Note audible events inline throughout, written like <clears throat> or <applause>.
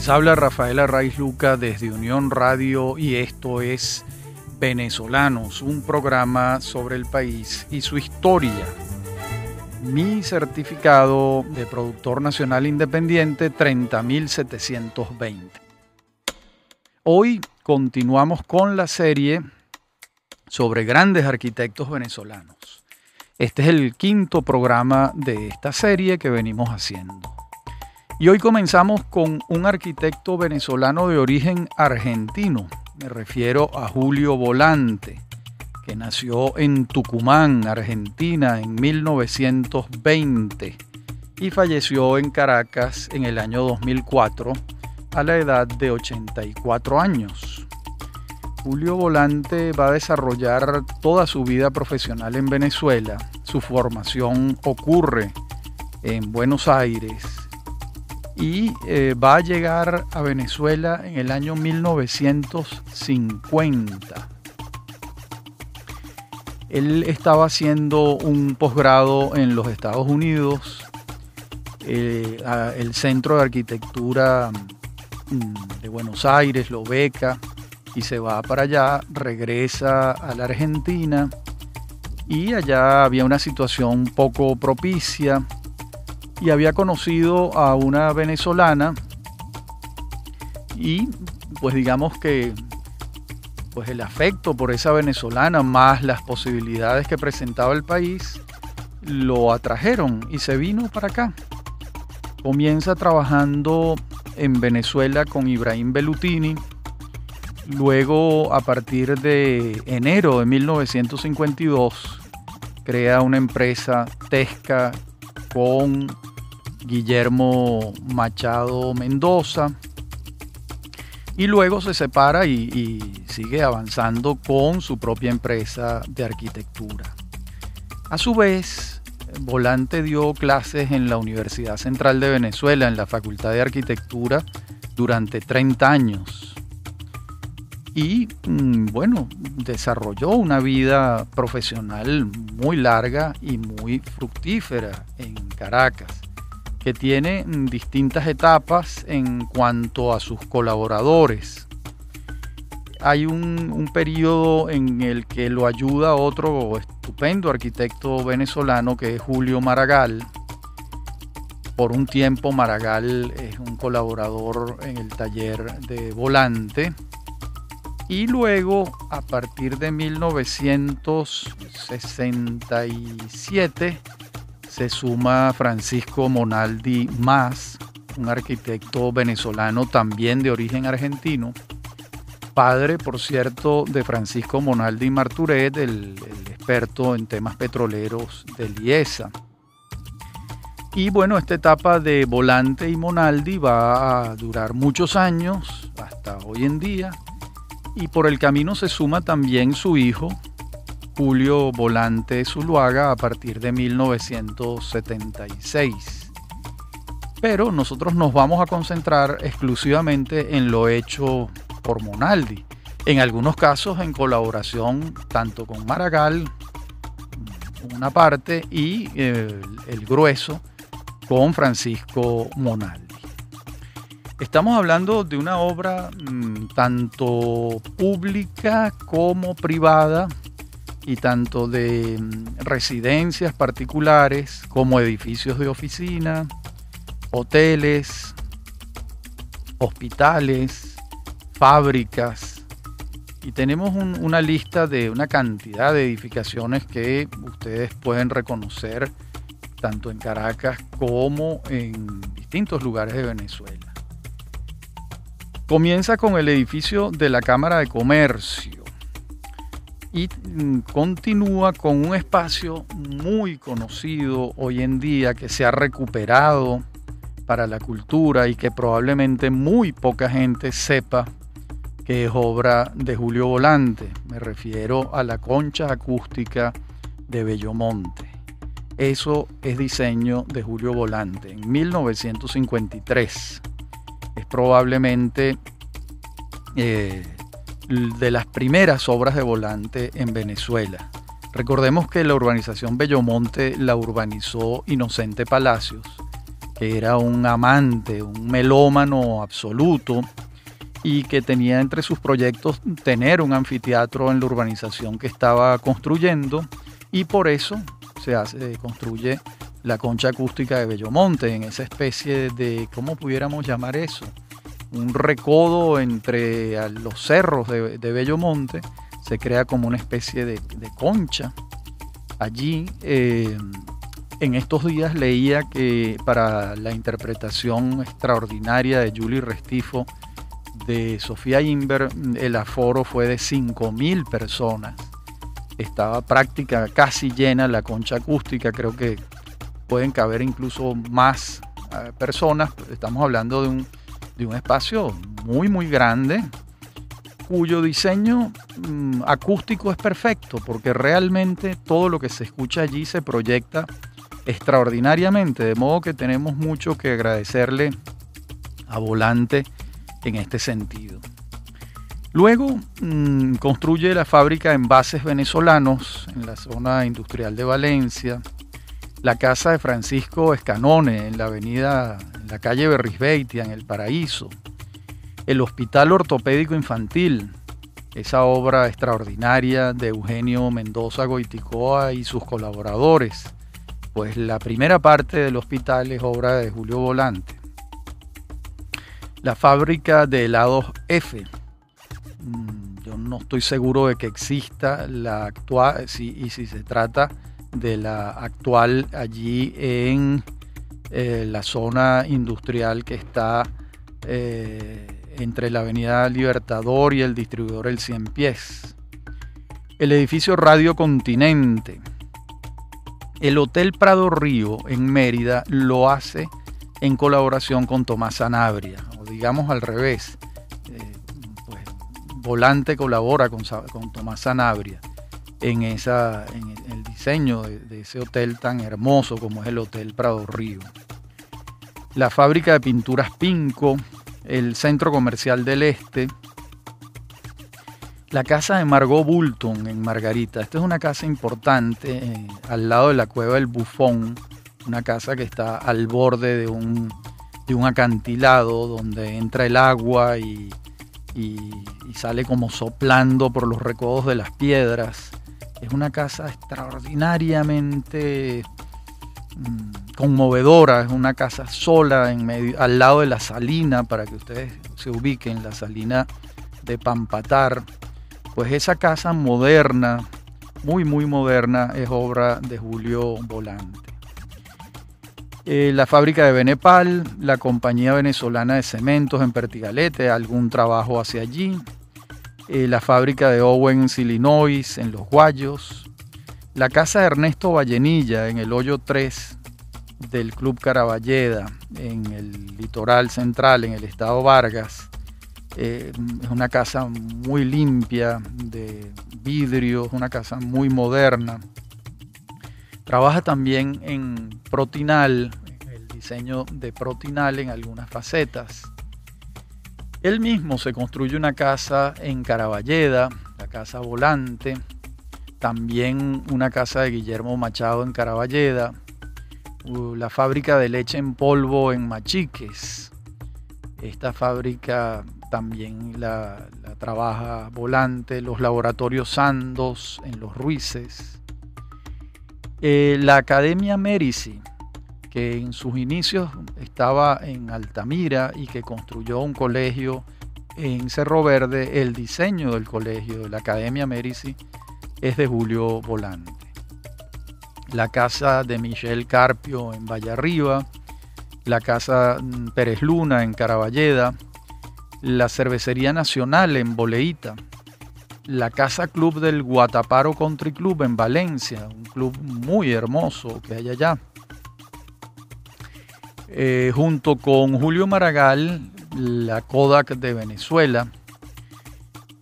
Les habla Rafaela Raiz Luca desde Unión Radio y esto es Venezolanos, un programa sobre el país y su historia. Mi certificado de productor nacional independiente 30720. Hoy continuamos con la serie sobre grandes arquitectos venezolanos. Este es el quinto programa de esta serie que venimos haciendo. Y hoy comenzamos con un arquitecto venezolano de origen argentino. Me refiero a Julio Volante, que nació en Tucumán, Argentina, en 1920 y falleció en Caracas en el año 2004 a la edad de 84 años. Julio Volante va a desarrollar toda su vida profesional en Venezuela. Su formación ocurre en Buenos Aires, y eh, va a llegar a Venezuela en el año 1950. Él estaba haciendo un posgrado en los Estados Unidos, eh, el Centro de Arquitectura mm, de Buenos Aires lo beca y se va para allá, regresa a la Argentina y allá había una situación poco propicia y había conocido a una venezolana y pues digamos que pues el afecto por esa venezolana más las posibilidades que presentaba el país lo atrajeron y se vino para acá. Comienza trabajando en Venezuela con Ibrahim Bellutini. Luego, a partir de enero de 1952, crea una empresa Tesca con Guillermo Machado Mendoza. Y luego se separa y, sigue avanzando con su propia empresa de arquitectura. A su vez, Volante dio clases en la Universidad Central de Venezuela, en la Facultad de Arquitectura, durante 30 años. Y mm, bueno, desarrolló una vida profesional muy larga y muy fructífera en Caracas que tiene distintas etapas en cuanto a sus colaboradores. Hay un, periodo en el que lo ayuda otro estupendo arquitecto venezolano que es Julio Maragall. Por un tiempo Maragall es un colaborador en el taller de volante. Y luego, a partir de 1967, se suma Francisco Monaldi Más, un arquitecto venezolano también de origen argentino, padre, por cierto, de Francisco Monaldi Marturet, el, experto en temas petroleros de Liesa. Y bueno, esta etapa de Volante y Monaldi va a durar muchos años, hasta hoy en día, y por el camino se suma también su hijo, Julio Volante Zuluaga a partir de 1976. Pero nosotros nos vamos a concentrar exclusivamente en lo hecho por Monaldi, en algunos casos en colaboración tanto con Maragall, una parte, y el, el grueso con Francisco Monaldi. Estamos hablando de una obra mm, tanto pública como privada y tanto de mm, residencias particulares como edificios de oficina, hoteles, hospitales, fábricas. Y tenemos una lista de una cantidad de edificaciones que ustedes pueden reconocer tanto en Caracas como en distintos lugares de Venezuela. Comienza con el edificio de la Cámara de Comercio y mm, continúa con un espacio muy conocido hoy en día que se ha recuperado para la cultura y que probablemente muy poca gente sepa que es obra de Julio Volante. Me refiero a la concha acústica de Bellomonte. Eso es diseño de Julio Volante en 1953. Es probablemente eh, de las primeras obras de volante en Venezuela. Recordemos que la urbanización Bellomonte la urbanizó Inocente Palacios, que era un amante, un melómano absoluto y que tenía entre sus proyectos tener un anfiteatro en la urbanización que estaba construyendo y por eso se hace, construye la concha acústica de Bellomonte en esa especie de, ¿cómo pudiéramos llamar eso? Un recodo entre los cerros de, de Bellomonte, se crea como una especie de, concha. Allí, eh, en estos días leía que para la interpretación extraordinaria de Julie Restifo, de Sofía Inver, el aforo fue de 5.000 personas. Estaba práctica, casi llena la concha acústica, creo que pueden caber incluso más eh, personas. Estamos hablando de un, de un espacio muy, muy grande, cuyo diseño mm, acústico es perfecto, porque realmente todo lo que se escucha allí se proyecta extraordinariamente, de modo que tenemos mucho que agradecerle a Volante en este sentido. Luego mm, construye la fábrica de envases venezolanos en la zona industrial de Valencia, la casa de Francisco Escanone en la avenida, en la calle Berrisbeitia, en El Paraíso, el Hospital Ortopédico Infantil, esa obra extraordinaria de Eugenio Mendoza Goiticoa y sus colaboradores, pues la primera parte del hospital es obra de Julio Volante. La fábrica de helados F. Mm, yo no estoy seguro de que exista la actual, y si se trata de la actual allí en eh, la zona industrial que está eh, entre la Avenida Libertador y el distribuidor El Cien Pies. El edificio Radio Continente. El Hotel Prado Río en Mérida lo hace en colaboración con Tomás Sanabria digamos al revés. Eh, pues, Volante colabora con, Tomás Sanabria en, esa, en el, diseño de, ese hotel tan hermoso como es el Hotel Prado Río. La fábrica de pinturas Pinco, el Centro Comercial del Este, la casa de Margot Bulton en Margarita. Esta es una casa importante eh, al lado de la cueva del Bufón, una casa que está al borde de un un acantilado donde entra el agua y, sale como soplando por los recodos de las piedras. Es una casa extraordinariamente mm, conmovedora, es una casa sola al lado de la salina, para que ustedes se ubiquen, la salina de Pampatar. Pues esa casa moderna, muy muy moderna, es obra de Julio Volante. Eh, la fábrica de Benepal, la compañía venezolana de cementos en Pertigalete, algún trabajo hacia allí, eh, la fábrica de Owens, Illinois, en Los Guayos, la casa de Ernesto Vallenilla en el hoyo 3 del Club Caraballeda, en el litoral central, en el estado Vargas. Eh, es una casa muy limpia, de vidrio, una casa muy moderna. Trabaja también en Protinal, el diseño de Protinal en algunas facetas. Él mismo se construye una casa en Caraballeda, la casa volante, también una casa de Guillermo Machado en Caraballeda, la fábrica de leche en polvo en Machiques. Esta fábrica también la, trabaja volante, los laboratorios Sandos en Los Ruices, eh, la Academia Merici, que en sus inicios estaba en Altamira y que construyó un colegio en Cerro Verde, el diseño del colegio de la Academia Merici es de Julio Volante. La casa de Michel Carpio en Vallarriba, la casa mm, Pérez Luna en Caraballeda, la Cervecería Nacional en Boleíta, la Casa Club del Guataparo Country Club en Valencia, un club muy hermoso que hay allá. Eh, junto con Julio Maragall, la Kodak de Venezuela.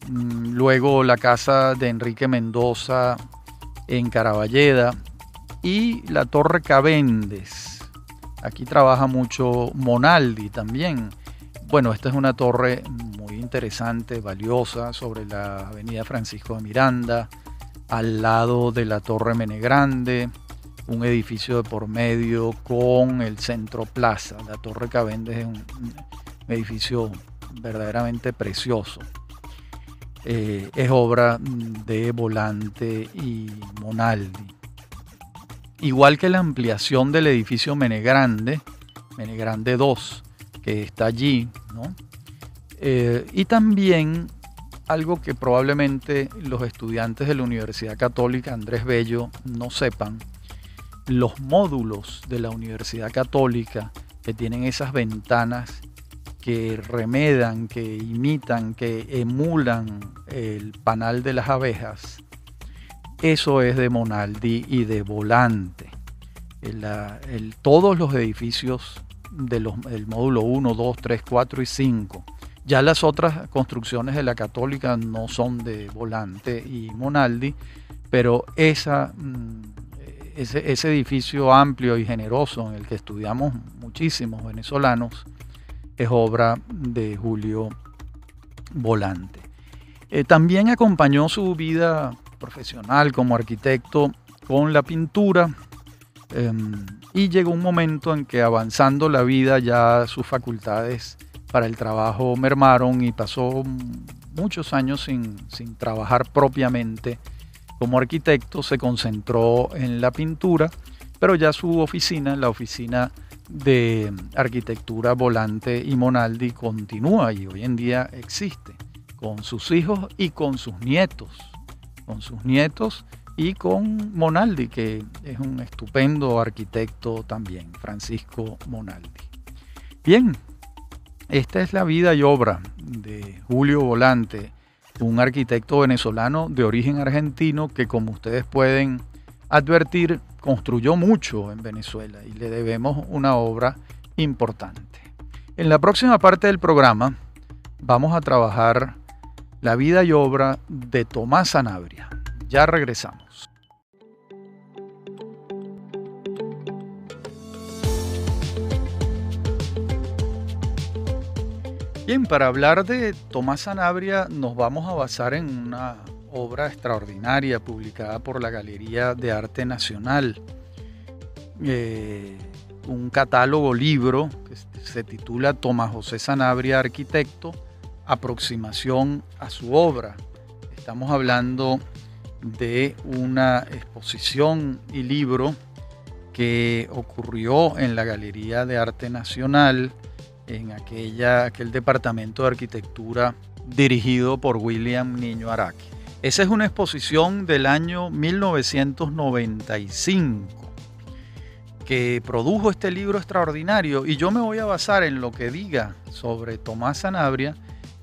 Mm, luego la casa de Enrique Mendoza en Caraballeda y la Torre Cavendes. Aquí trabaja mucho Monaldi también. Bueno, esta es una torre interesante, valiosa, sobre la avenida Francisco de Miranda, al lado de la Torre Menegrande, un edificio de por medio con el centro plaza. La Torre Cavendish es un, edificio verdaderamente precioso. Eh, es obra de Volante y Monaldi. Igual que la ampliación del edificio Menegrande, Menegrande 2, que está allí, eh, y también algo que probablemente los estudiantes de la Universidad Católica Andrés Bello no sepan, los módulos de la Universidad Católica que tienen esas ventanas que remedan, que imitan, que emulan el panal de las abejas, eso es de Monaldi y de Volante. todos los edificios del módulo 1, 2, 3, 4 y 5. Ya las otras construcciones de la católica no son de Volante y Monaldi, pero esa ese, edificio amplio y generoso en el que estudiamos muchísimos venezolanos es obra de Julio Volante. Eh, también acompañó su vida profesional como arquitecto con la pintura em, y llegó un momento en que avanzando la vida ya sus facultades para el trabajo mermaron y pasó muchos años sin trabajar propiamente como arquitecto se concentró en la pintura, pero ya su oficina, la oficina de arquitectura Volante y Monaldi, continúa y hoy en día existe con sus hijos y con sus nietos, con sus nietos y con Monaldi, que es un estupendo arquitecto también, Francisco Monaldi. Bien, esta es la vida y obra de Julio Volante, un arquitecto venezolano de origen argentino que como ustedes pueden advertir construyó mucho en Venezuela y le debemos una obra importante. En la próxima parte del programa vamos a trabajar la vida y obra de Tomás Sanabria. Ya regresamos. Bien, para hablar de Tomás Sanabria nos vamos a basar en una obra extraordinaria publicada por la Galería de Arte Nacional, eh, un catálogo libro que se titula Tomás José Sanabria, arquitecto, aproximación a su obra. Estamos hablando de una exposición y libro que ocurrió en la Galería de Arte Nacional en aquella, aquel departamento de arquitectura dirigido por William Niño Araque. Esa es una exposición del año 1995 que produjo este libro extraordinario y yo me voy a basar en lo que diga sobre Tomás Sanabria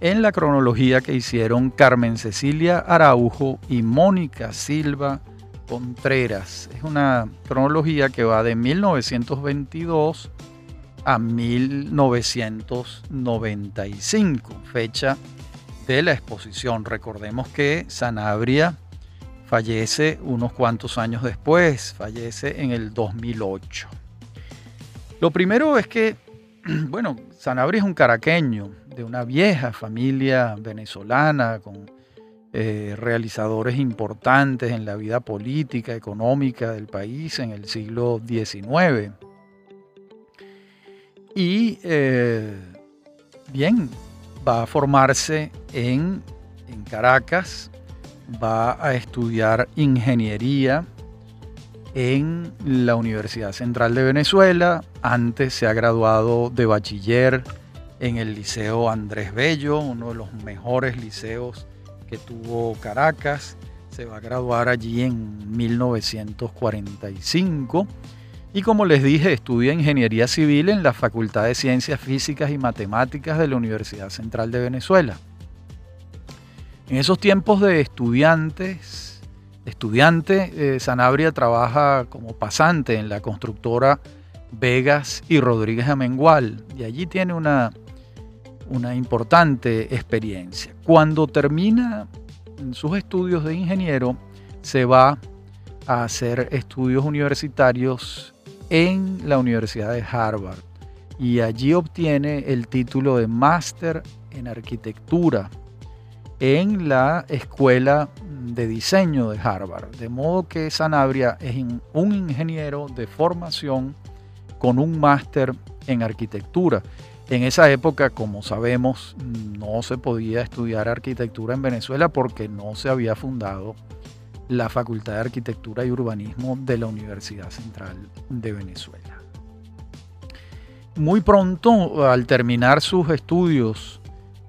en la cronología que hicieron Carmen Cecilia Araujo y Mónica Silva Contreras. Es una cronología que va de 1922 a 1995, fecha de la exposición. Recordemos que Sanabria fallece unos cuantos años después, fallece en el 2008. Lo primero es que, <clears throat> bueno, Sanabria es un caraqueño de una vieja familia venezolana con eh, realizadores importantes en la vida política, económica del país en el siglo XIX. Y eh, bien, va a formarse en, en Caracas, va a estudiar ingeniería en la Universidad Central de Venezuela. Antes se ha graduado de bachiller en el Liceo Andrés Bello, uno de los mejores liceos que tuvo Caracas. Se va a graduar allí en 1945 y como les dije, estudia ingeniería civil en la Facultad de Ciencias Físicas y Matemáticas de la Universidad Central de Venezuela. En esos tiempos de estudiantes, estudiante, eh, Sanabria trabaja como pasante en la constructora Vegas y Rodríguez Amengual y allí tiene una, una importante experiencia. Cuando termina sus estudios de ingeniero, se va a hacer estudios universitarios en la Universidad de Harvard y allí obtiene el título de máster en arquitectura en la escuela de diseño de Harvard. De modo que Sanabria es un ingeniero de formación con un máster en arquitectura. En esa época, como sabemos, no se podía estudiar arquitectura en Venezuela porque no se había fundado la Facultad de Arquitectura y Urbanismo de la Universidad Central de Venezuela. Muy pronto, al terminar sus estudios,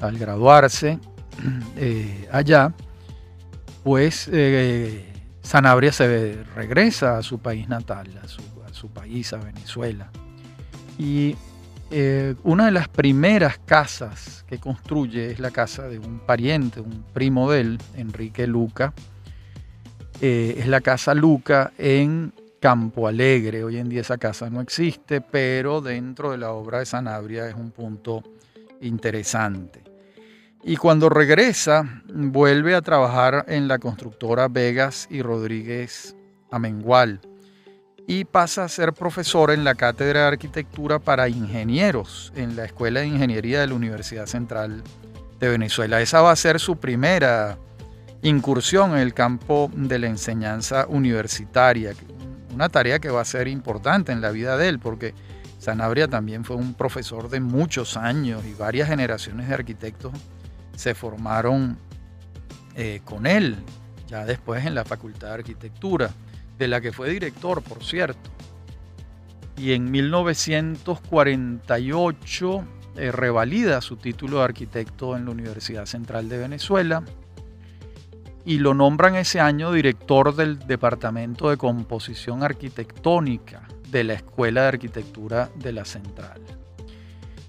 al graduarse <clears throat> eh, allá, pues eh, Sanabria se regresa a su país natal, a su, país, a Venezuela. Y eh, una de las primeras casas que construye es la casa de un pariente, un primo de él, Enrique Luca. Eh, es la casa Luca en Campo Alegre. Hoy en día esa casa no existe, pero dentro de la obra de Sanabria es un punto interesante. Y cuando regresa, vuelve a trabajar en la constructora Vegas y Rodríguez Amengual y pasa a ser profesor en la Cátedra de Arquitectura para Ingenieros en la Escuela de Ingeniería de la Universidad Central de Venezuela. Esa va a ser su primera incursión en el campo de la enseñanza universitaria, una tarea que va a ser importante en la vida de él, porque Sanabria también fue un profesor de muchos años y varias generaciones de arquitectos se formaron eh, con él, ya después en la Facultad de Arquitectura de la que fue director, por cierto. Y en 1948 eh, revalida su título de arquitecto en la Universidad Central de Venezuela y lo nombran ese año director del Departamento de Composición Arquitectónica de la Escuela de Arquitectura de la Central.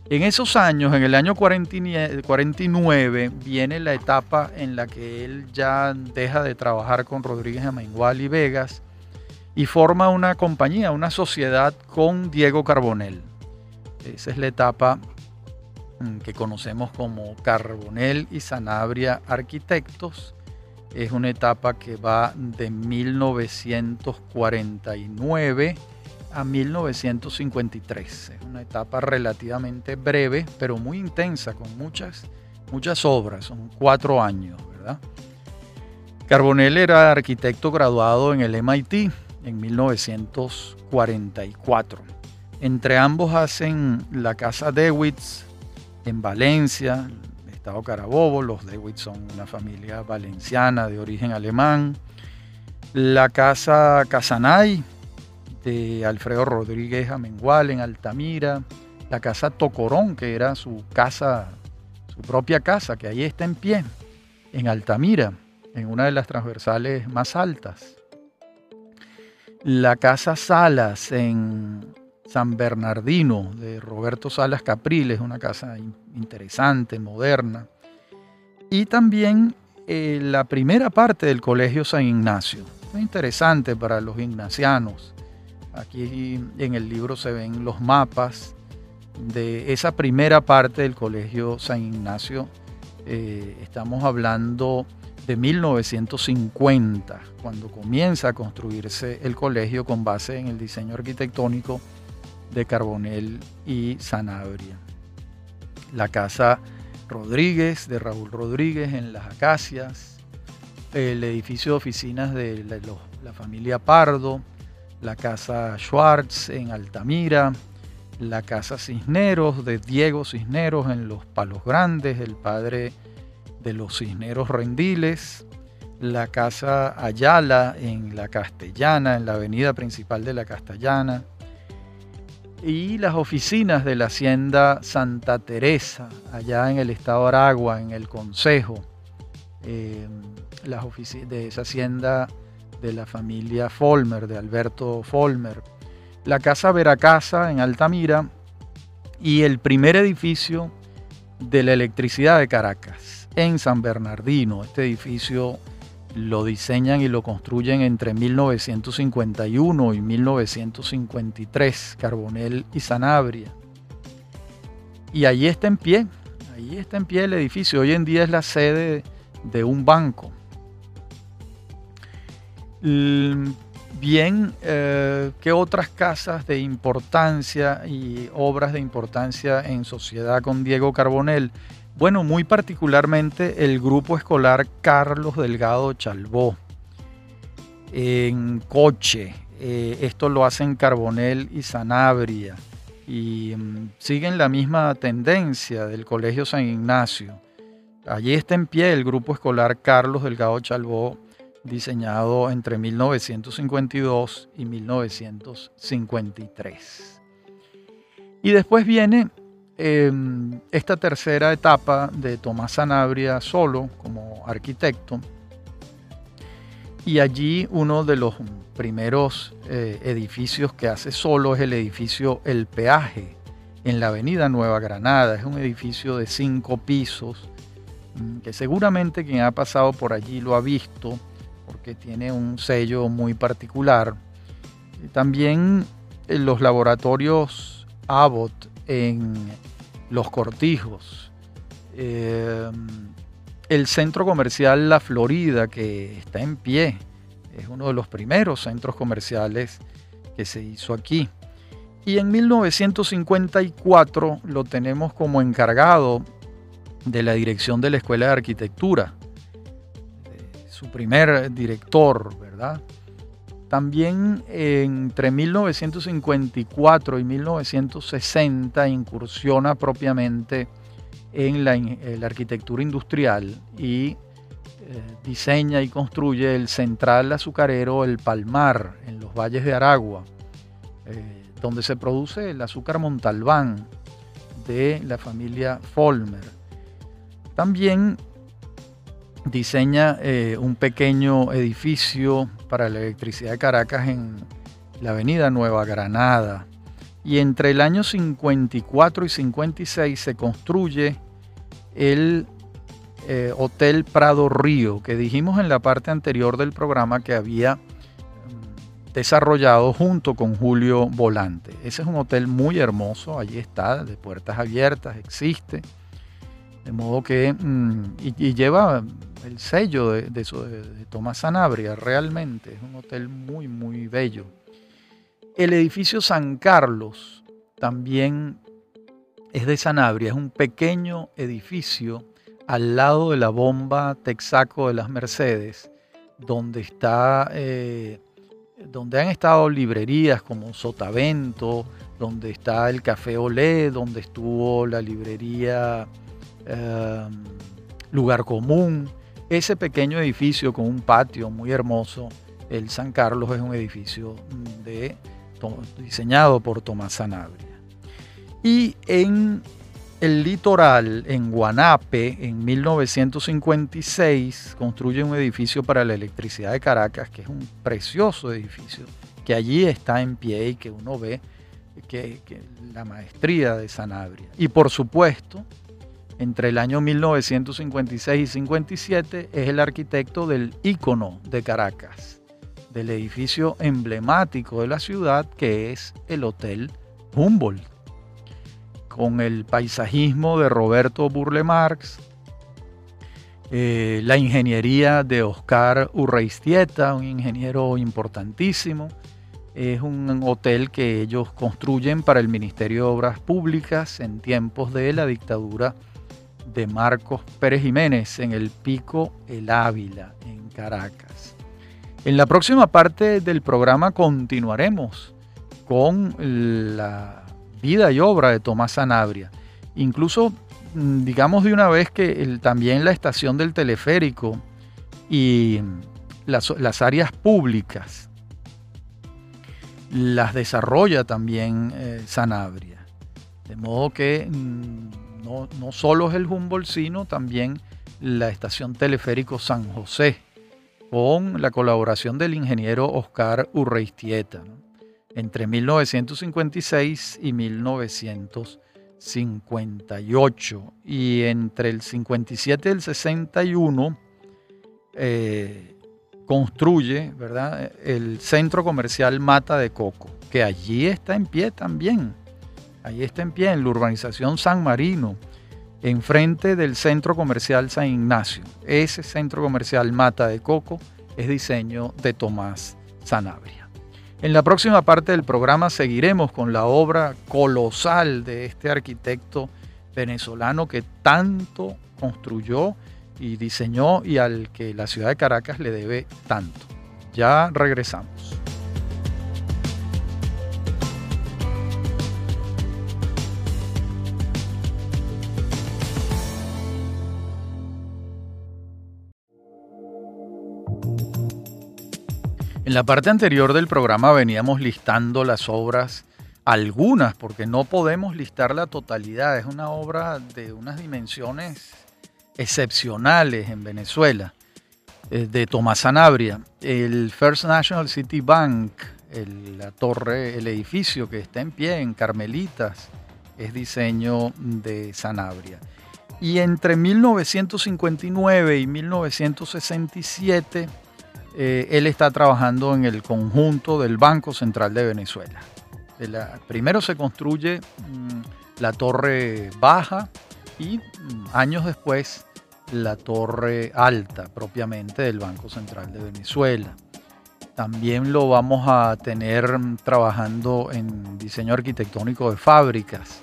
En esos años, en el año 49, viene la etapa en la que él ya deja de trabajar con Rodríguez Amengual y Vegas y forma una compañía, una sociedad con Diego Carbonell. Esa es la etapa mm, que conocemos como Carbonell y Sanabria Arquitectos. Es una etapa que va de 1949 a 1953. Es una etapa relativamente breve, pero muy intensa, con muchas, muchas obras. Son cuatro años, ¿verdad? Carbonell era arquitecto graduado en el MIT en 1944. Entre ambos hacen la casa Dewitz en Valencia, Estado Carabobo. Los Dewitz son una familia valenciana de origen alemán. La casa Casanay de Alfredo Rodríguez Amengual en Altamira. La casa Tocorón, que era su casa, su propia casa, que ahí está en pie, en Altamira, en una de las transversales más altas la Casa Salas en San Bernardino de Roberto Salas Capriles, una casa interesante, moderna. Y también eh, la primera parte del Colegio San Ignacio. Muy interesante para los ignacianos. Aquí en el libro se ven los mapas de esa primera parte del Colegio San Ignacio. Eh, estamos hablando de 1950, cuando comienza a construirse el colegio con base en el diseño arquitectónico de Carbonell y Sanabria. La casa Rodríguez, de Raúl Rodríguez en Las Acacias, el edificio de oficinas de la, familia Pardo, la casa Schwartz en Altamira, la casa Cisneros de Diego Cisneros en Los Palos Grandes, el padre de los Cisneros Rendiles, la Casa Ayala en la Castellana, en la avenida principal de la Castellana, y las oficinas de la Hacienda Santa Teresa, allá en el estado Aragua, en el Consejo, eh, las de esa hacienda de la familia Folmer, de Alberto Folmer, la Casa Veracasa en Altamira y el primer edificio de la electricidad de Caracas en San Bernardino. Este edificio lo diseñan y lo construyen entre 1951 y 1953, Carbonell y Sanabria. Y allí está en pie, allí está en pie el edificio. Hoy en día es la sede de un banco. Bien, eh, ¿qué otras casas de importancia y obras de importancia en sociedad con Diego Carbonell? Bueno, muy particularmente el grupo escolar Carlos Delgado Chalbó, en Coche, eh, esto lo hacen Carbonel y Sanabria, y mm, siguen la misma tendencia del Colegio San Ignacio. Allí está en pie el grupo escolar Carlos Delgado Chalbó, diseñado entre 1952 y 1953. Y después viene em, esta tercera etapa de Tomás Sanabria solo como arquitecto. Y allí uno de los primeros eh, edificios que hace solo es el edificio El Peaje en la avenida Nueva Granada. Es un edificio de cinco pisos mm, que seguramente quien ha pasado por allí lo ha visto porque tiene un sello muy particular. También en los laboratorios Abbott en Los Cortijos. Eh, el centro comercial La Florida, que está en pie, es uno de los primeros centros comerciales que se hizo aquí. Y en 1954 lo tenemos como encargado de la dirección de la Escuela de Arquitectura, su primer director, ¿verdad? También entre 1954 y 1960 incursiona propiamente en la, arquitectura industrial y eh, diseña y construye el central azucarero El Palmar en los valles de Aragua, eh, donde se produce el azúcar Montalbán de la familia Folmer. También diseña eh, un pequeño edificio para la electricidad de Caracas en la avenida Nueva Granada. Y entre el año 54 y 56 se construye el eh, Hotel Prado Río, que dijimos en la parte anterior del programa que había mm, desarrollado junto con Julio Volante. Ese es un hotel muy hermoso, allí está, de puertas abiertas, existe. De modo que, mm, y, lleva el sello de, de, Tomás Sanabria, realmente, es un hotel muy, muy bello. El edificio San Carlos también es de Sanabria, es un pequeño edificio al lado de la bomba Texaco de las Mercedes, donde está, eh, donde han estado librerías como Sotavento, donde está el Café Olé, donde estuvo la librería Em, lugar común. Ese pequeño edificio con un patio muy hermoso, el San Carlos es un edificio diseñado por Tomás Sanabria. Y en el litoral, en Guanape, en 1956, construye un edificio para la electricidad de Caracas, que es un precioso edificio, que allí está en pie y que uno ve que la maestría de Sanabria. Y por supuesto, entre el año 1956 y 57 es el arquitecto del ícono de Caracas, del edificio emblemático de la ciudad que es el Hotel Humboldt, con el paisajismo de Roberto Burle Marx, eh, la ingeniería de Oscar Urreistieta, un ingeniero importantísimo. Es un hotel que ellos construyen para el Ministerio de Obras Públicas en tiempos de la dictadura de Marcos Pérez Jiménez en el Pico El Ávila, en Caracas. En la próxima parte del programa continuaremos con la vida y obra de Tomás Sanabria. Incluso mm, digamos de una vez que también la estación del teleférico y las, áreas públicas las desarrolla también eh, Sanabria. De modo que mm, no, solo es el Humboldt, sino también la estación teleférico San José, con la colaboración del ingeniero Oscar Urreistieta, entre 1956 y 1958. Y entre el 57 y el 61 eh, construye ¿verdad? el centro comercial Mata de Coco, que allí está en pie también Ahí está en pie, en la urbanización San Marino, enfrente del centro comercial San Ignacio. Ese centro comercial Mata de Coco es diseño de Tomás Sanabria. En la próxima parte del programa seguiremos con la obra colosal de este arquitecto venezolano que tanto construyó y diseñó y al que la ciudad de Caracas le debe tanto. Ya regresamos. La parte anterior del programa veníamos listando las obras, algunas, porque no podemos listar la totalidad. Es una obra de unas dimensiones excepcionales en Venezuela, eh, de Tomás Sanabria. El First National City Bank, la torre, el edificio que está en pie en Carmelitas, es diseño de Sanabria. Y entre 1959 y 1967, eh, él está trabajando en el conjunto del Banco Central de Venezuela. primero se construye mm, la torre baja y mm, años después la torre alta propiamente del Banco Central de Venezuela. También lo vamos a tener mm, trabajando en diseño arquitectónico de fábricas.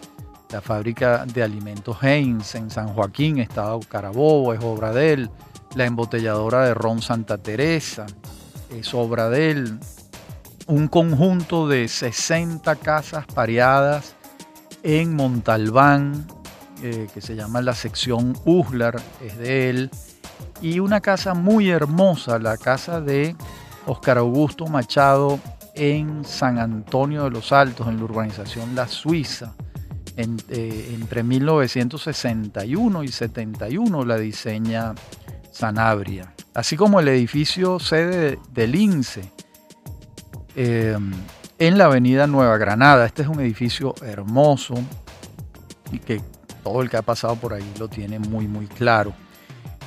La fábrica de alimentos Heinz en San Joaquín, Estado Carabobo, es obra de él la embotelladora de ron Santa Teresa, es obra de él. Un conjunto de 60 casas pareadas en Montalbán, eh, que se llama la sección Uslar, es de él. Y una casa muy hermosa, la casa de Oscar Augusto Machado en San Antonio de los Altos, en la urbanización La Suiza. Eh, entre 1961 y 71 la diseña Sanabria, así como el edificio sede del INSE eh, en la avenida Nueva Granada. Este es un edificio hermoso y que todo el que ha pasado por ahí lo tiene muy, muy claro.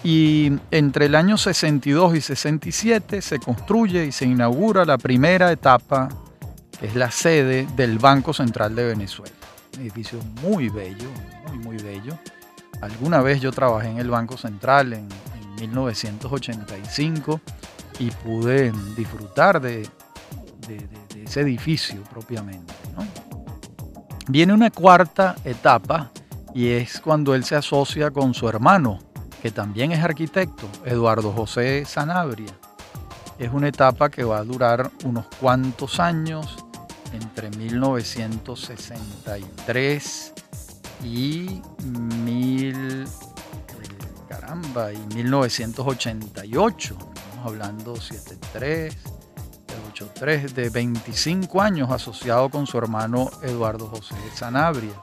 Y entre el año 62 y 67 se construye y se inaugura la primera etapa, que es la sede del Banco Central de Venezuela. Un edificio muy bello, muy, muy bello. Alguna vez yo trabajé en el Banco Central en, 1985 y pude disfrutar de, ese edificio propiamente. Viene una cuarta etapa y es cuando él se asocia con su hermano, que también es arquitecto, Eduardo José Sanabria. Es una etapa que va a durar unos cuantos años, entre 1963 y 1000 caramba, y 1988, estamos hablando 73, 83, de 25 años asociado con su hermano Eduardo José Sanabria,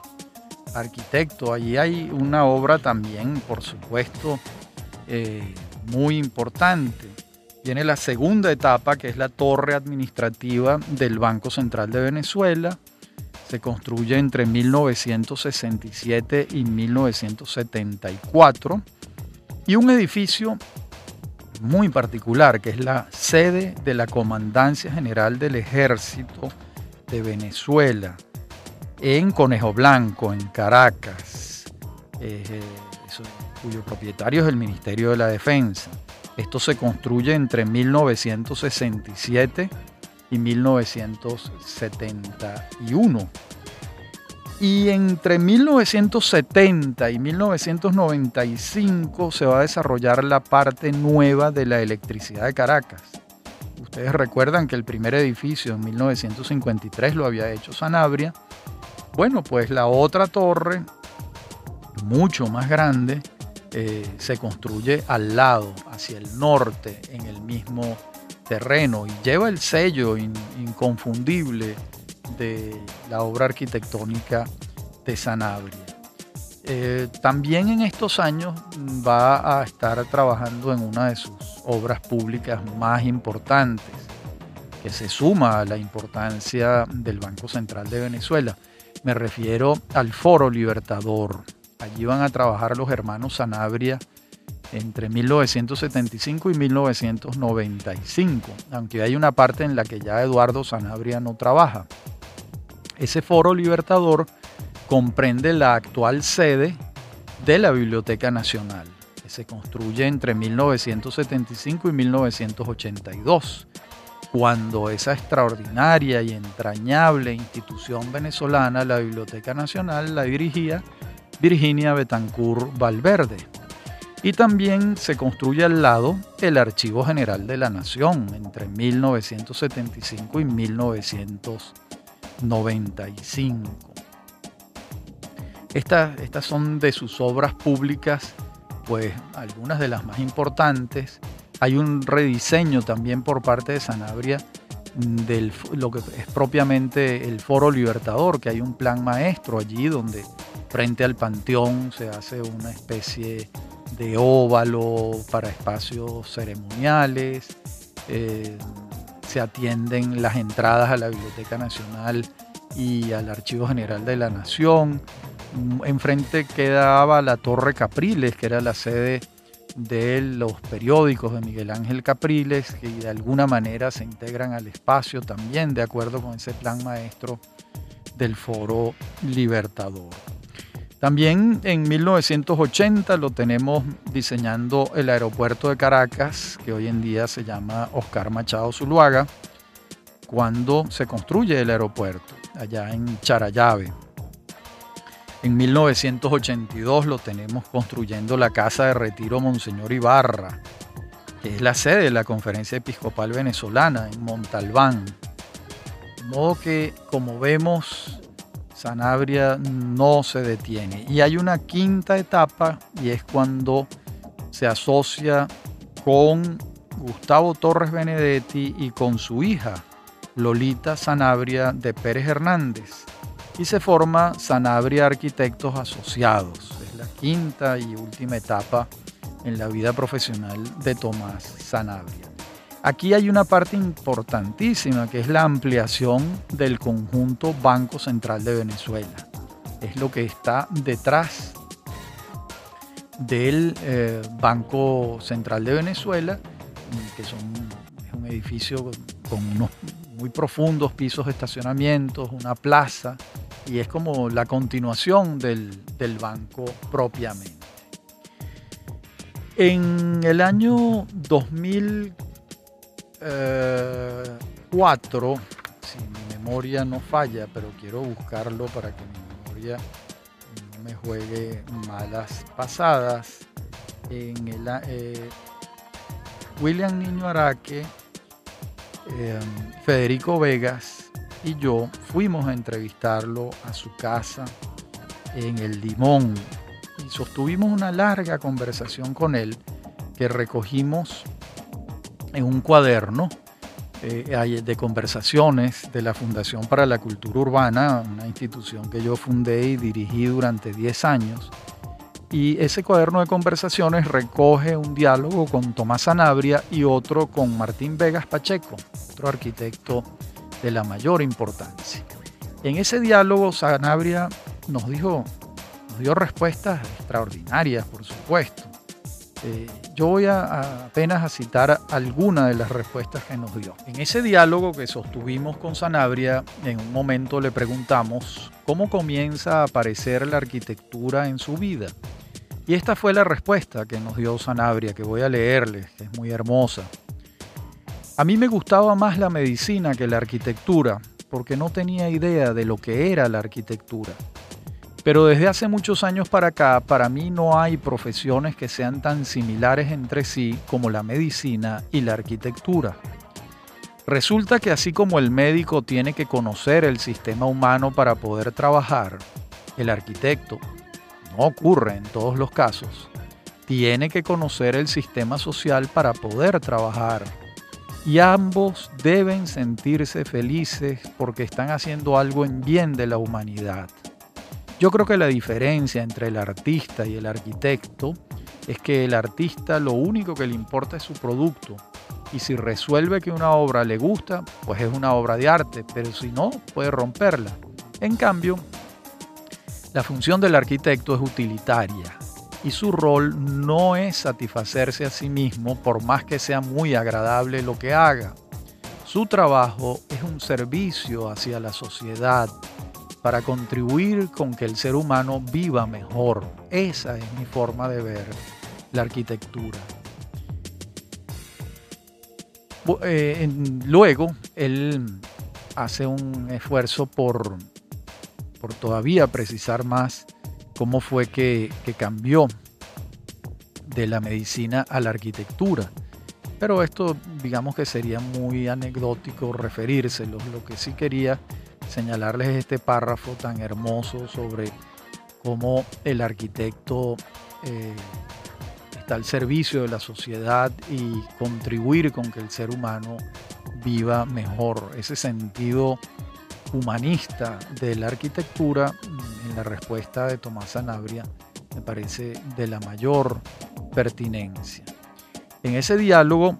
arquitecto. Allí hay una obra también, por supuesto, eh, muy importante. Viene la segunda etapa, que es la torre administrativa del Banco Central de Venezuela. Se construye entre 1967 y 1974 y un edificio muy particular, que es la sede de la Comandancia General del Ejército de Venezuela, en Conejo Blanco, en Caracas, eh, cuyo propietario es el Ministerio de la Defensa. Esto se construye entre 1967 y 1971. Y entre 1970 y 1995 se va a desarrollar la parte nueva de la electricidad de Caracas. Ustedes recuerdan que el primer edificio en 1953 lo había hecho Sanabria. Bueno, pues la otra torre, mucho más grande, eh, se construye al lado, hacia el norte, en el mismo terreno y lleva el sello inconfundible de la obra arquitectónica de Sanabria. Eh, también en estos años va a estar trabajando en una de sus obras públicas más importantes, que se suma a la importancia del Banco Central de Venezuela. Me refiero al Foro Libertador. Allí van a trabajar los hermanos Sanabria entre 1975 y 1995, aunque hay una parte en la que ya Eduardo Sanabria no trabaja. Ese foro libertador comprende la actual sede de la Biblioteca Nacional, que se construye entre 1975 y 1982, cuando esa extraordinaria y entrañable institución venezolana, la Biblioteca Nacional, la dirigía Virginia Betancourt Valverde. Y también se construye al lado el Archivo General de la Nación entre 1975 y 1995. Estas, estas son de sus obras públicas, pues algunas de las más importantes. Hay un rediseño también por parte de Sanabria de lo que es propiamente el Foro Libertador, que hay un plan maestro allí donde frente al panteón se hace una especie de óvalo para espacios ceremoniales, eh, se atienden las entradas a la Biblioteca Nacional y al Archivo General de la Nación. Enfrente quedaba la Torre Capriles, que era la sede de los periódicos de Miguel Ángel Capriles, que de alguna manera se integran al espacio también de acuerdo con ese plan maestro del Foro Libertador. También en 1980 lo tenemos diseñando el aeropuerto de Caracas, que hoy en día se llama Oscar Machado Zuluaga, cuando se construye el aeropuerto allá en Charayave. En 1982 lo tenemos construyendo la Casa de Retiro Monseñor Ibarra, que es la sede de la Conferencia Episcopal Venezolana en Montalbán. De modo que, como vemos, Sanabria no se detiene. Y hay una quinta etapa y es cuando se asocia con Gustavo Torres Benedetti y con su hija, Lolita Sanabria de Pérez Hernández y se forma Sanabria Arquitectos Asociados. Es la quinta y última etapa en la vida profesional de Tomás Sanabria. Aquí hay una parte importantísima que es la ampliación del conjunto Banco Central de Venezuela. Es lo que está detrás del eh, Banco Central de Venezuela, que es un edificio con unos muy profundos pisos de estacionamientos, una plaza, y es como la continuación del, banco propiamente. En el año 2004, si mi memoria no falla, pero quiero buscarlo para que mi memoria no me juegue malas pasadas, en el, eh, William Niño Araque, eh, Federico Vegas, y yo fuimos a entrevistarlo a su casa en el Limón y sostuvimos una larga conversación con él que recogimos en un cuaderno eh, de conversaciones de la Fundación para la Cultura Urbana, una institución que yo fundé y dirigí durante 10 años. Y ese cuaderno de conversaciones recoge un diálogo con Tomás Sanabria y otro con Martín Vegas Pacheco, otro arquitecto de la mayor importancia. En ese diálogo Sanabria nos dijo, nos dio respuestas extraordinarias, por supuesto. Eh, yo voy apenas a citar algunas de las respuestas que nos dio. En ese diálogo que sostuvimos con Sanabria, en un momento le preguntamos cómo comienza a aparecer la arquitectura en su vida. Y esta fue la respuesta que nos dio Sanabria, que voy a leerles, que es muy hermosa. A mí me gustaba más la medicina que la arquitectura, porque no tenía idea de lo que era la arquitectura. Pero desde hace muchos años para acá, para mí no hay profesiones que sean tan similares entre sí como la medicina y la arquitectura. Resulta que así como el médico tiene que conocer el sistema humano para poder trabajar, el arquitecto, no ocurre en todos los casos, tiene que conocer el sistema social para poder trabajar y ambos deben sentirse felices porque están haciendo algo en bien de la humanidad. Yo creo que la diferencia entre el artista y el arquitecto es que el artista lo único que le importa es su producto y si resuelve que una obra le gusta, pues es una obra de arte, pero si no, puede romperla. En cambio, la función del arquitecto es utilitaria, y su rol no es satisfacerse a sí mismo por más que sea muy agradable lo que haga. Su trabajo es un servicio hacia la sociedad para contribuir con que el ser humano viva mejor. Esa es mi forma de ver la arquitectura. Eh, luego, él hace un esfuerzo por, por todavía precisar más cómo fue que, cambió de la medicina a la arquitectura. Pero esto digamos que sería muy anecdótico referírselo. Lo que sí quería señalarles es este párrafo tan hermoso sobre cómo el arquitecto eh, está al servicio de la sociedad y contribuir con que el ser humano viva mejor. Ese sentido humanista de la arquitectura en la respuesta de Tomás Sanabria me parece de la mayor pertinencia. En ese diálogo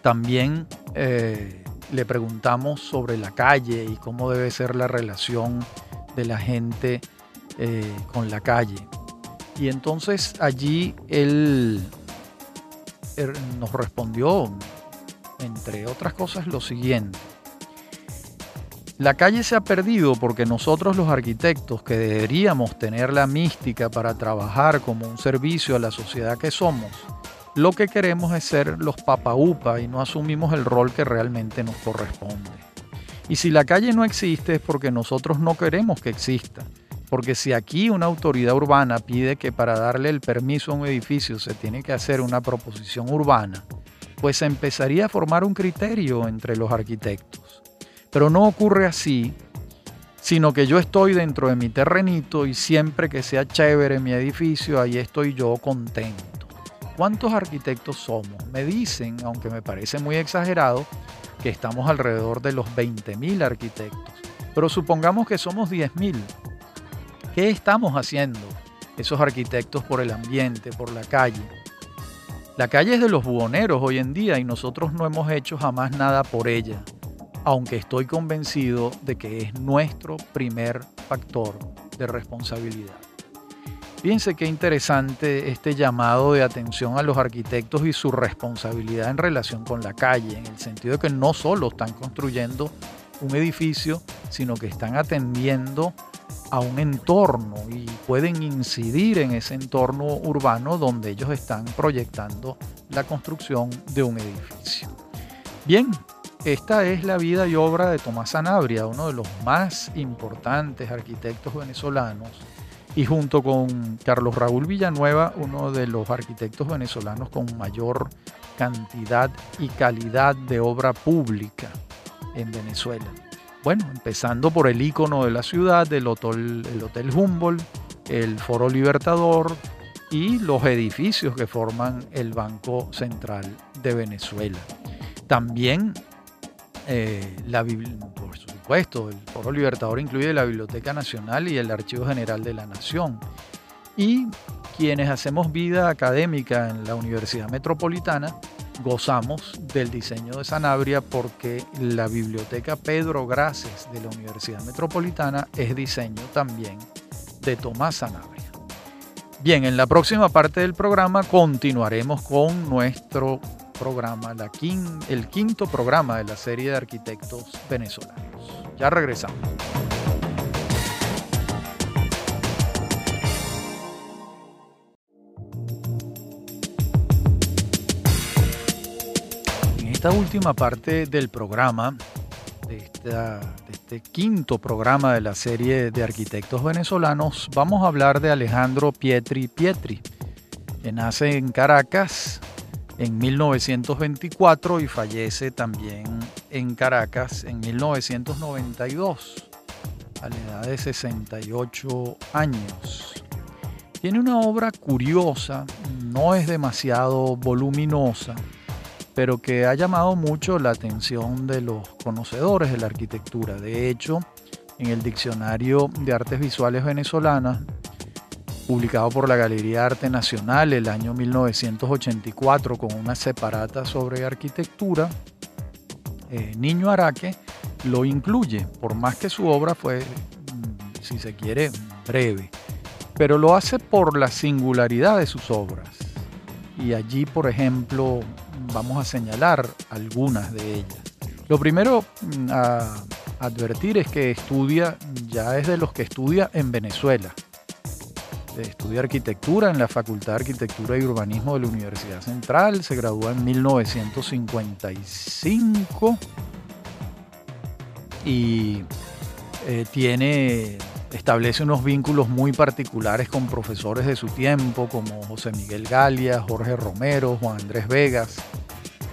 también eh, le preguntamos sobre la calle y cómo debe ser la relación de la gente eh, con la calle. Y entonces allí él, él nos respondió, entre otras cosas, lo siguiente. La calle se ha perdido porque nosotros los arquitectos, que deberíamos tener la mística para trabajar como un servicio a la sociedad que somos, lo que queremos es ser los papaupa y no asumimos el rol que realmente nos corresponde. Y si la calle no existe es porque nosotros no queremos que exista. Porque si aquí una autoridad urbana pide que para darle el permiso a un edificio se tiene que hacer una proposición urbana, pues empezaría a formar un criterio entre los arquitectos. Pero no ocurre así, sino que yo estoy dentro de mi terrenito y siempre que sea chévere mi edificio, ahí estoy yo contento. ¿Cuántos arquitectos somos? Me dicen, aunque me parece muy exagerado, que estamos alrededor de los 20.000 arquitectos. Pero supongamos que somos 10.000. ¿Qué estamos haciendo esos arquitectos por el ambiente, por la calle? La calle es de los buhoneros hoy en día y nosotros no hemos hecho jamás nada por ella aunque estoy convencido de que es nuestro primer factor de responsabilidad. Fíjense qué interesante este llamado de atención a los arquitectos y su responsabilidad en relación con la calle, en el sentido de que no solo están construyendo un edificio, sino que están atendiendo a un entorno y pueden incidir en ese entorno urbano donde ellos están proyectando la construcción de un edificio. Bien, esta es la vida y obra de Tomás Sanabria, uno de los más importantes arquitectos venezolanos, y junto con Carlos Raúl Villanueva, uno de los arquitectos venezolanos con mayor cantidad y calidad de obra pública en Venezuela. Bueno, empezando por el ícono de la ciudad, el Hotel, el Hotel Humboldt, el Foro Libertador y los edificios que forman el Banco Central de Venezuela. También eh, la, por el Foro Libertador incluye la Biblioteca Nacional y el Archivo General de la Nación. Y quienes hacemos vida académica en la Universidad Metropolitana gozamos del diseño de Sanabria porque la Biblioteca Pedro Graces de la Universidad Metropolitana es diseño también de Tomás Sanabria. Bien, en la próxima parte del programa continuaremos con nuestro programa, la el quinto programa de la serie de arquitectos venezolanos. Ya regresamos. En esta última parte del programa, de, de este quinto programa de la serie de arquitectos venezolanos, vamos a hablar de Alejandro Pietri Pietri, que nace en Caracas en 1924 y fallece también en Caracas en 1992 a la edad de 68 años. Tiene una obra curiosa, no es demasiado voluminosa, pero que ha llamado mucho la atención de los conocedores de la arquitectura. De hecho, en el Diccionario de Artes Visuales Venezolanas publicado por la Galería Arte Nacional el año 1984 con una separata sobre arquitectura, eh, Niño Araque lo incluye, por más que su obra fue, mm, si se quiere, breve, pero lo hace por la singularidad de sus obras. Y allí, por ejemplo, vamos a señalar algunas de ellas. Lo primero mm, a advertir es que estudia, ya es de los que estudia en Venezuela estudia arquitectura en la Facultad de Arquitectura y Urbanismo de la Universidad Central, se graduó en 1955 y eh, tiene establece unos vínculos muy particulares con profesores de su tiempo como José Miguel Galia, Jorge Romero, Juan Andrés Vegas,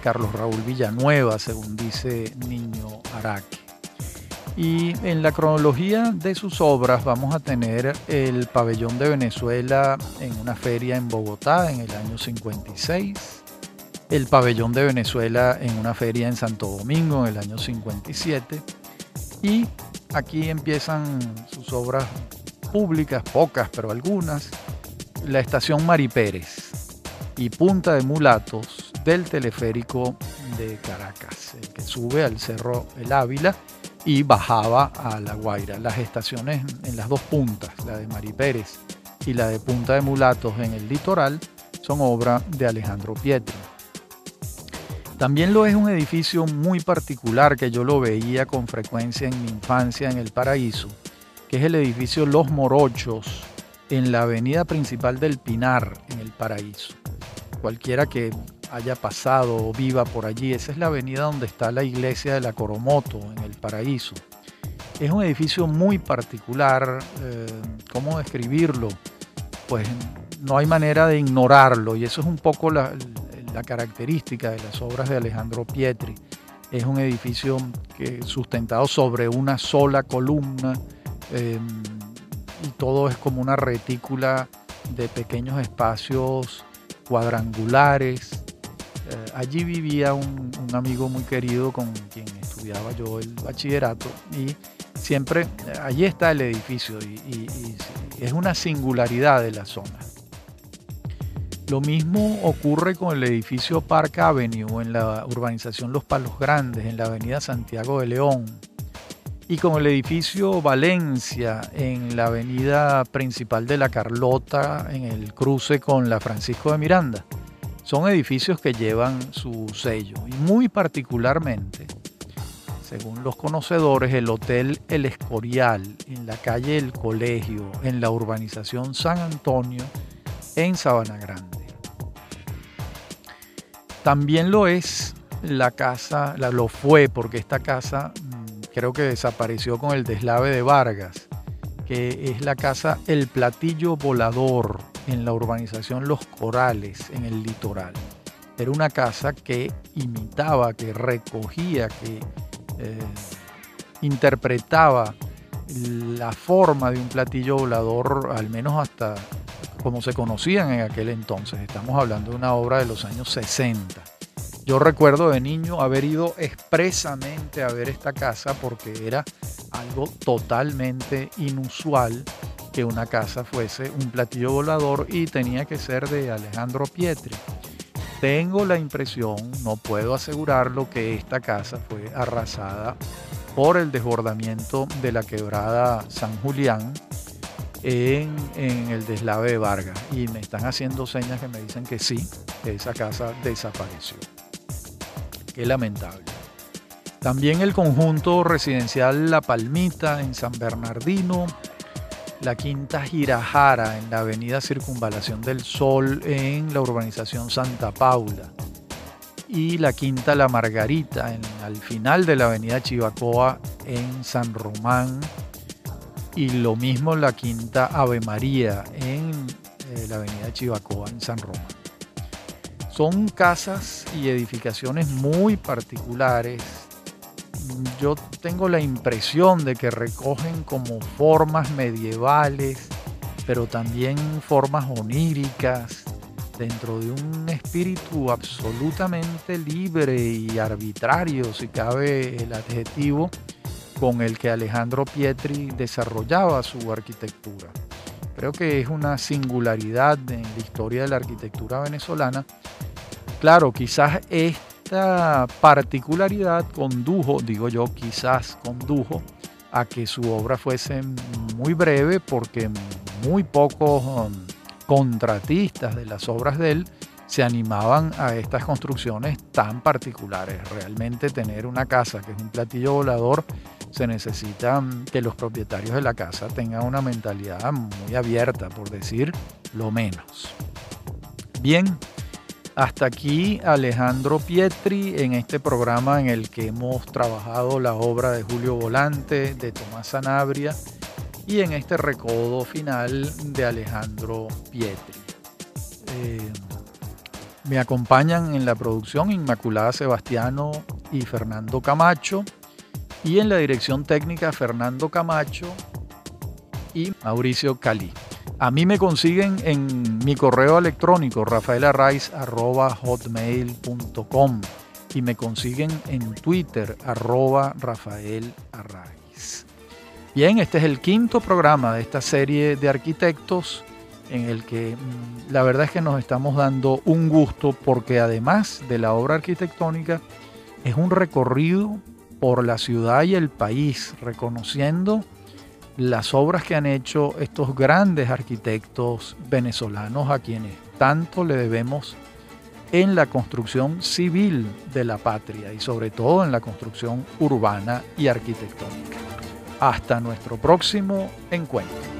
Carlos Raúl Villanueva, según dice Niño Araque. Y en la cronología de sus obras vamos a tener el pabellón de Venezuela en una feria en Bogotá en el año 56, el pabellón de Venezuela en una feria en Santo Domingo en el año 57 y aquí empiezan sus obras públicas, pocas pero algunas, la estación Mari Pérez y Punta de Mulatos del teleférico de Caracas, el que sube al Cerro El Ávila y bajaba a La Guaira. Las estaciones en las dos puntas, la de Mari Pérez y la de Punta de Mulatos en el litoral, son obra de Alejandro Pietri. También lo es un edificio muy particular que yo lo veía con frecuencia en mi infancia en el Paraíso, que es el edificio Los Morochos en la avenida principal del Pinar en el Paraíso. Cualquiera que haya pasado o viva por allí. Esa es la avenida donde está la iglesia de la Coromoto, en el Paraíso. Es un edificio muy particular. Eh, ¿Cómo describirlo? Pues no hay manera de ignorarlo y eso es un poco la, característica de las obras de Alejandro Pietri. Es un edificio que, sustentado sobre una sola columna eh, y todo es como una retícula de pequeños espacios cuadrangulares eh, allí vivía un, amigo muy querido con quien estudiaba yo el bachillerato y siempre eh, allí está el edificio y, es una singularidad de la zona. Lo mismo ocurre con el edificio Park Avenue en la urbanización Los Palos Grandes, en la avenida Santiago de León, y con el edificio Valencia en la avenida principal de la Carlota, en el cruce con la Francisco de Miranda. Son edificios que llevan su sello y muy particularmente, según los conocedores, el Hotel El Escorial en la calle El Colegio, en la urbanización San Antonio, en Sabana Grande. También lo es la casa, la, lo fue porque esta casa mm, creo que desapareció con el deslave de Vargas, que es la casa El Platillo Volador en la urbanización Los Corales, en el litoral. Era una casa que imitaba, que recogía, que eh, interpretaba la forma de un platillo volador, al menos hasta como se conocían en aquel entonces. Estamos hablando de una obra de los años 60. Yo recuerdo de niño haber ido expresamente a ver esta casa porque era algo totalmente inusual que una casa fuese un platillo volador y tenía que ser de Alejandro Pietri. Tengo la impresión, no puedo asegurarlo, que esta casa fue arrasada por el desbordamiento de la quebrada San Julián en, el deslave de Vargas. Y me están haciendo señas que me dicen que sí, que esa casa desapareció. Qué lamentable. También el conjunto residencial La Palmita en San Bernardino, la Quinta Girajara en la avenida Circunvalación del Sol en la urbanización Santa Paula y la Quinta La Margarita en, al final de la avenida Chivacoa en San Román y lo mismo la Quinta Ave María en eh, la avenida Chivacoa en San Román. Son casas y edificaciones muy particulares yo tengo la impresión de que recogen como formas medievales, pero también formas oníricas, dentro de un espíritu absolutamente libre y arbitrario, si cabe el adjetivo, con el que Alejandro Pietri desarrollaba su arquitectura. Creo que es una singularidad en la historia de la arquitectura venezolana. Claro, quizás es esta particularidad condujo, digo yo, quizás condujo a que su obra fuese muy breve porque muy pocos um, contratistas de las obras de él se animaban a estas construcciones tan particulares. Realmente tener una casa que es un platillo volador se necesita um, que los propietarios de la casa tengan una mentalidad muy abierta, por decir lo menos. Bien, hasta aquí Alejandro Pietri en este programa en el que hemos trabajado la obra de Julio Volante, de Tomás Sanabria y en este recodo final de Alejandro Pietri. Eh, me acompañan en la producción Inmaculada Sebastiano y Fernando Camacho y en la dirección técnica Fernando Camacho y Mauricio Cali. A mí me consiguen en mi correo electrónico rafaelarraiz.hotmail.com y me consiguen en Twitter arroba Rafael Bien, este es el quinto programa de esta serie de arquitectos en el que mm, la verdad es que nos estamos dando un gusto porque además de la obra arquitectónica es un recorrido por la ciudad y el país, reconociendo las obras que han hecho estos grandes arquitectos venezolanos a quienes tanto le debemos en la construcción civil de la patria y sobre todo en la construcción urbana y arquitectónica. Hasta nuestro próximo encuentro.